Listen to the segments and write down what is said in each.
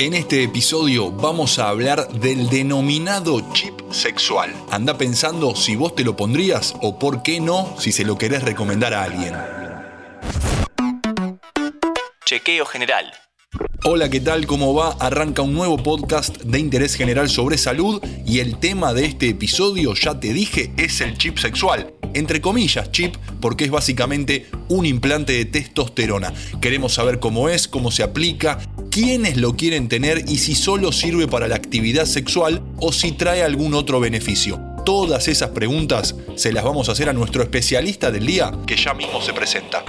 En este episodio vamos a hablar del denominado chip sexual. Anda pensando si vos te lo pondrías o por qué no si se lo querés recomendar a alguien. Chequeo general. Hola, ¿qué tal? ¿Cómo va? Arranca un nuevo podcast de interés general sobre salud y el tema de este episodio, ya te dije, es el chip sexual. Entre comillas, chip, porque es básicamente un implante de testosterona. Queremos saber cómo es, cómo se aplica, quiénes lo quieren tener y si solo sirve para la actividad sexual o si trae algún otro beneficio. Todas esas preguntas se las vamos a hacer a nuestro especialista del día, que ya mismo se presenta.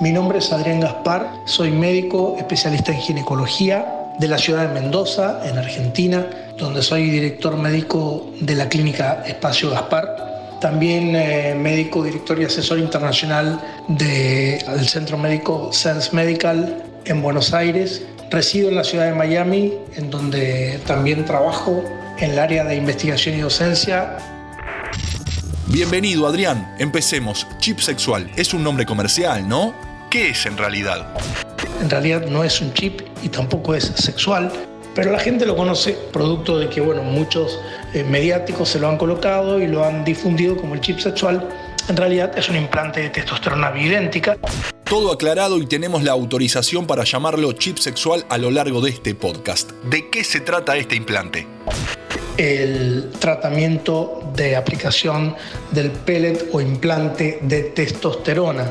Mi nombre es Adrián Gaspar, soy médico especialista en ginecología de la ciudad de Mendoza, en Argentina, donde soy director médico de la clínica Espacio Gaspar. También eh, médico, director y asesor internacional del centro médico Sense Medical en Buenos Aires. Resido en la ciudad de Miami, en donde también trabajo en el área de investigación y docencia Bienvenido Adrián, empecemos. Chip sexual es un nombre comercial, ¿no? ¿Qué es en realidad? En realidad no es un chip y tampoco es sexual, pero la gente lo conoce producto de que bueno, muchos eh, mediáticos se lo han colocado y lo han difundido como el chip sexual. En realidad es un implante de testosterona bioidéntica. Todo aclarado y tenemos la autorización para llamarlo chip sexual a lo largo de este podcast. ¿De qué se trata este implante? el tratamiento de aplicación del pellet o implante de testosterona.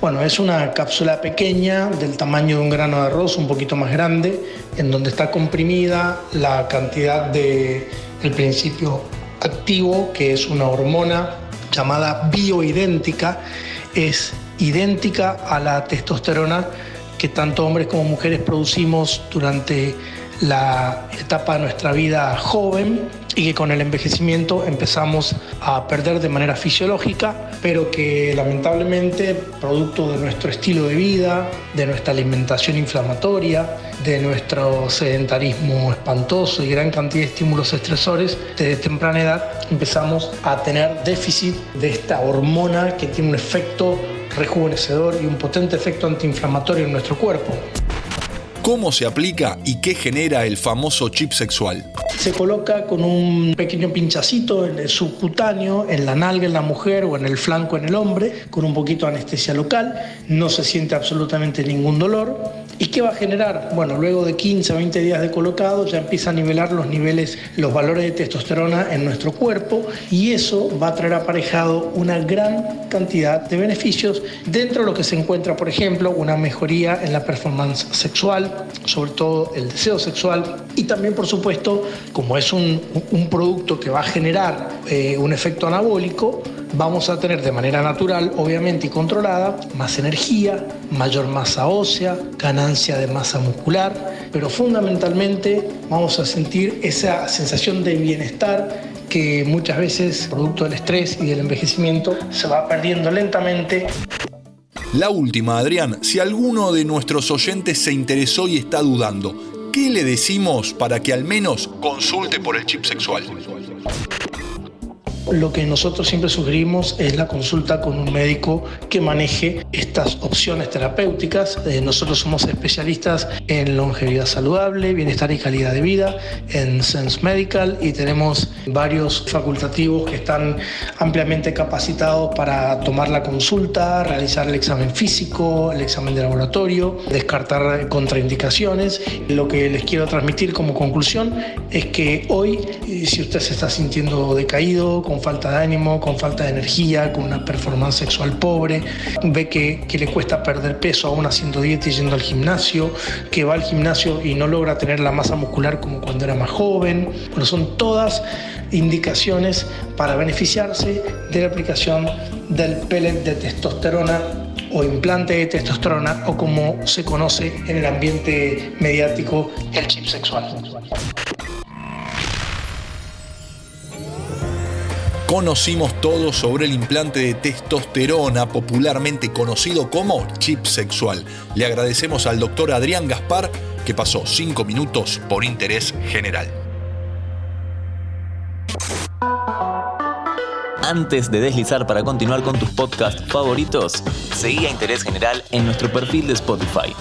Bueno, es una cápsula pequeña del tamaño de un grano de arroz, un poquito más grande, en donde está comprimida la cantidad de el principio activo, que es una hormona llamada bioidéntica, es idéntica a la testosterona que tanto hombres como mujeres producimos durante la etapa de nuestra vida joven y que con el envejecimiento empezamos a perder de manera fisiológica, pero que lamentablemente, producto de nuestro estilo de vida, de nuestra alimentación inflamatoria, de nuestro sedentarismo espantoso y gran cantidad de estímulos estresores, desde temprana edad empezamos a tener déficit de esta hormona que tiene un efecto rejuvenecedor y un potente efecto antiinflamatorio en nuestro cuerpo cómo se aplica y qué genera el famoso chip sexual. Se coloca con un pequeño pinchacito en el subcutáneo, en la nalga en la mujer o en el flanco en el hombre, con un poquito de anestesia local. No se siente absolutamente ningún dolor ¿Y qué va a generar? Bueno, luego de 15 o 20 días de colocado ya empieza a nivelar los niveles, los valores de testosterona en nuestro cuerpo y eso va a traer aparejado una gran cantidad de beneficios dentro de lo que se encuentra, por ejemplo, una mejoría en la performance sexual, sobre todo el deseo sexual y también, por supuesto, como es un, producto que va a generar eh, un efecto anabólico, vamos a tener de manera natural, obviamente y controlada, más energía, mayor masa ósea, ganancia de masa muscular, pero fundamentalmente vamos a sentir esa sensación de bienestar que muchas veces, producto del estrés y del envejecimiento, se va perdiendo lentamente. La última, Adrián, si alguno de nuestros oyentes se interesó y está dudando, ¿qué le decimos para que al menos consulte por el chip sexual? Lo que nosotros siempre sugerimos es la consulta con un médico que maneje estas opciones terapéuticas. Eh, nosotros somos especialistas en longevidad saludable, bienestar y calidad de vida, en Sense Medical y tenemos varios facultativos que están ampliamente capacitados para tomar la consulta, realizar el examen físico, el examen de laboratorio, descartar contraindicaciones. Lo que les quiero transmitir como conclusión es que hoy, eh, si usted se está sintiendo decaído, falta de ánimo, con falta de energía, con una performance sexual pobre, ve que, que le cuesta perder peso aún haciendo dieta y yendo al gimnasio, que va al gimnasio y no logra tener la masa muscular como cuando era más joven. Bueno, son todas indicaciones para beneficiarse de la aplicación del pellet de testosterona o implante de testosterona o como se conoce en el ambiente mediático el chip sexual. Conocimos todo sobre el implante de testosterona, popularmente conocido como chip sexual. Le agradecemos al doctor Adrián Gaspar, que pasó cinco minutos por interés general. Antes de deslizar para continuar con tus podcasts favoritos, seguí a Interés General en nuestro perfil de Spotify.